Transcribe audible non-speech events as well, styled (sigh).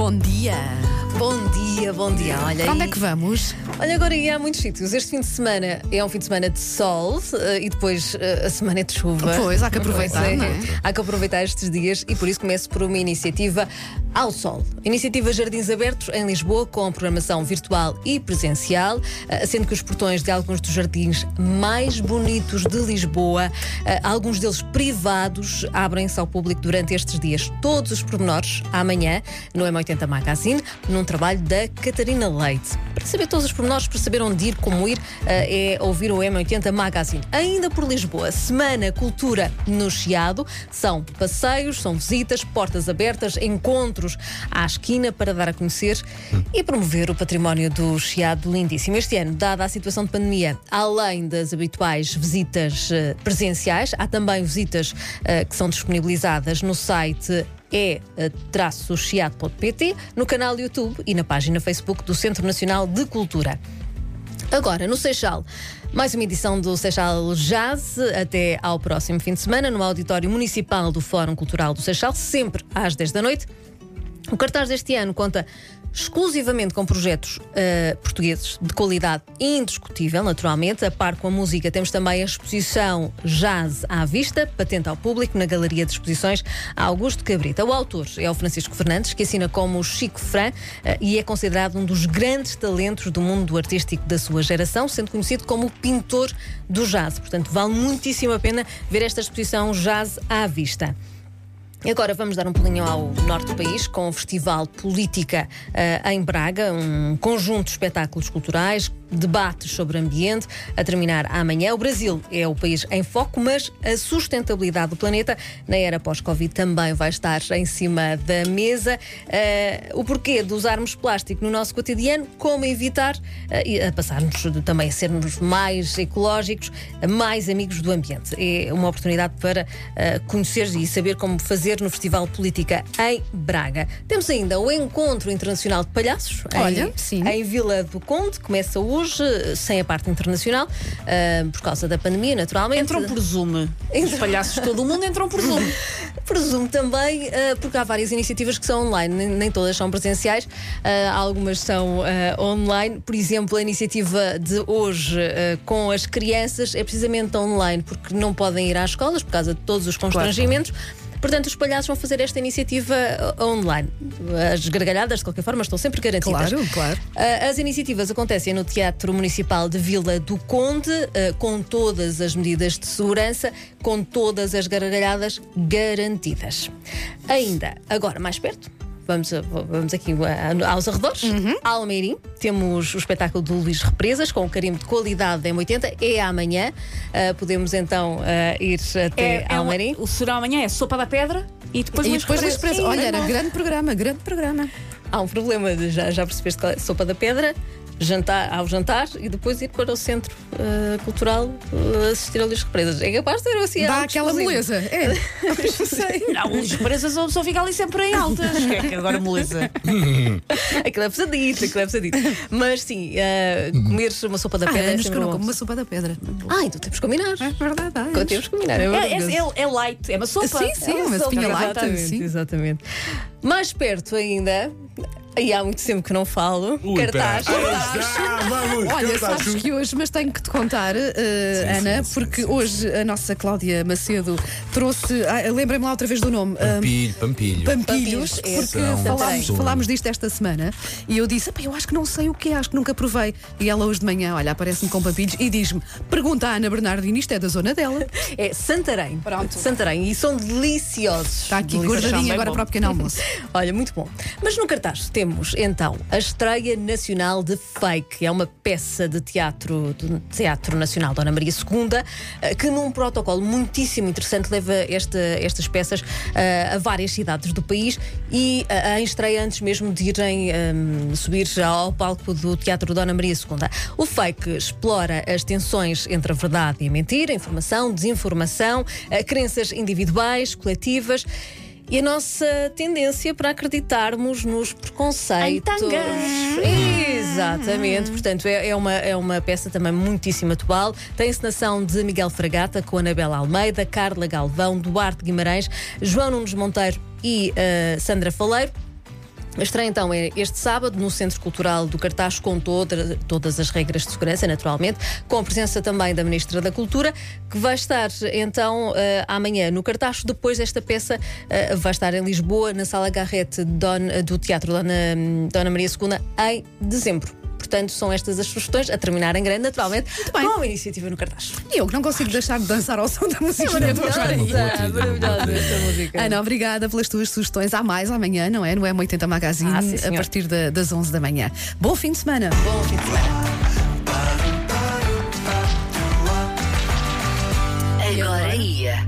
bom dia. Bom dia, bom dia. Olha, Para onde é que vamos? olha agora aí há muitos sítios. Este fim de semana é um fim de semana de sol eh, e depois eh, a semana é de chuva. Pois, há que aproveitar, Pois não é? Há que aproveitar estes dias e por isso começo por uma iniciativa ao sol. Iniciativa Jardins Abertos em Lisboa com programação virtual e presencial, eh, sendo que os portões de alguns dos jardins mais bonitos de Lisboa, eh, alguns deles privados, abrem-se ao público durante estes dias. Todos os pormenores amanhã no M80 Magazine, num trabalho da Catarina Leite. Para saber todos os pormenores, para saber onde ir, como ir, eh, é ouvir o M80 Magazine. Ainda por Lisboa, Semana Cultura no Chiado. São passeios, são visitas, portas abertas, encontros à esquina para dar a conhecer e promover o património do Chiado lindíssimo. Este ano, dada a situação de pandemia, além das habituais visitas eh, presenciais, há também visitas eh, que são disponibilizadas no site é eh, chiado.pt, no canal YouTube e na página Facebook do Centro Nacional de Cultura. Agora, no Seixal, mais uma edição do Seixal Jazz, até ao próximo fim de semana, no Auditório Municipal do Fórum Cultural do Seixal, sempre às 10 da noite. O cartaz deste ano conta exclusivamente com projetos eh, portugueses de qualidade indiscutível, naturalmente. A par com a música, temos também a exposição Jazz à Vista, patente ao público, na Galeria de Exposições Augusto Cabrita. O autor é o Francisco Fernandes, que assina como Chico Fran eh, e é considerado um dos grandes talentos do mundo artístico da sua geração, sendo conhecido como o pintor do jazz. Portanto, vale muitíssimo a pena ver esta exposição Jazz à Vista. E agora vamos dar um pulinho ao norte do país com o Festival Política eh, em Braga, um conjunto de espetáculos culturais, debates sobre ambiente, a terminar amanhã. O Brasil é o país em foco, mas a sustentabilidade do planeta na era pós-Covid também vai estar em cima da mesa. Eh, o porquê de usarmos plástico no nosso cotidiano, como evitar eh, e a passarmos também a sermos mais ecológicos, mais amigos do ambiente. É uma oportunidade para eh, conhecer e saber como fazer no Festival Política em Braga. Temos ainda o Encontro Internacional de Palhaços em- Olha, sim. em Vila do Conde. Começa hoje, eh, sem a parte internacional, eh, por causa da pandemia, naturalmente. Entram por Zoom. Os palhaços de todo o mundo entram por Zoom. (laughs) Presumo também, eh, porque há várias iniciativas que são online, nem, nem todas são presenciais, eh, algumas são online. Por exemplo, a iniciativa de hoje com as crianças é precisamente online, porque não podem ir às escolas por causa de todos os constrangimentos. Portanto, os palhaços vão fazer esta iniciativa eh, online. As gargalhadas, de qualquer forma, estão sempre garantidas. Claro, claro. Uh, As iniciativas acontecem no Teatro Municipal de Vila do Conde, uh, com todas as medidas de segurança, com todas as gargalhadas garantidas. Ainda, agora mais perto. Vamos, vamos aqui a- aos arredores. Almeirim, temos o espetáculo do Luís Represas, com o carimbo de qualidade da M80. É amanhã. Uh, podemos então uh, ir até É, é Almeirim. um, o serão amanhã é sopa da pedra e depois E umas depois expressa. Sim, Olha, é era grande programa, grande programa. Há um problema, já, já percebeste qual é? Sopa da Pedra, jantar, ao jantar e depois ir para o Centro eh, Cultural eh, assistir a Luís Represas. É capaz de ter assim Dá aquela moleza. É. (laughs) Eu sei. Não, os presas ou só fica ali sempre em altas. (laughs) Que é que agora moleza. (laughs) Aquilo é pesadito, aquilo é pesadito. Mas sim, eh, comer uma sopa da pedra é anos que eu não como uma sopa da pedra. Ah, então temos que combinar. É verdade, Então. Temos que combinar. É, É, maravilhoso. é, é light, é uma sopa. Sim, sim, É uma sopa. sopinha light. Exatamente, sim. exatamente. Mais perto ainda, e há muito tempo que não falo, Ui, cartaz. pera. Aí está, vamos, Olha, cartaz. sabes que hoje, mas tenho que te contar, eh, Ana, porque hoje a nossa Cláudia Macedo trouxe. Ah, Lembrem-me lá outra vez do nome. Pampilho, pampilho. Pampilhos, Pampilhos, é. porque São falámos, falámos disto esta semana e eu disse: "Epá, Eu acho que não sei o que é, acho que nunca provei. E ela hoje de manhã, olha, aparece-me com pampilhos e diz-me: Pergunta à Ana Bernardino, isto é da zona dela. É Santarém. Pronto. Santarém. E são deliciosos. Está aqui bem agora bom. para o pequeno almoço. (laughs) Olha, muito bom. Mas no cartaz temos então a estreia nacional de Fake, é uma peça de teatro do Teatro Nacional Dona Maria II, eh, que num protocolo muitíssimo interessante leva esta- estas peças eh, a várias cidades do país e eh, em estreia antes mesmo de irem ehm, subir ao palco do Teatro Dona Maria II. O Fake explora as tensões entre a verdade e a mentira, informação, desinformação, eh, crenças individuais, coletivas. E a nossa tendência para acreditarmos nos preconceitos. Exatamente, portanto, é, é uma, é uma peça também muitíssimo atual. Tem encenação de Miguel Fragata com Anabela Almeida, Carla Galvão, Duarte Guimarães, João Nunes Monteiro e eh, Sandra Faleiro. A estreia então é este sábado no Centro Cultural do Cartaz, com toda, todas as regras de segurança, naturalmente, com a presença também da Ministra da Cultura, que vai estar então eh, amanhã no Cartaz. Depois, esta peça eh, vai estar em Lisboa, na Sala Garrete Don- do Teatro Dona, Dona Maria II, em dezembro. Portanto, são estas as sugestões, a terminar em grande, naturalmente, com a iniciativa no cartaz. E eu que não consigo deixar de dançar ao som da é música. É maravilhosa, maravilhosa esta música. Ana, obrigada pelas tuas sugestões. Há mais amanhã, não é? No M80 Magazine, ah, sim, a partir das 11 da manhã. Bom fim de semana. Bom fim de semana. Agora ia.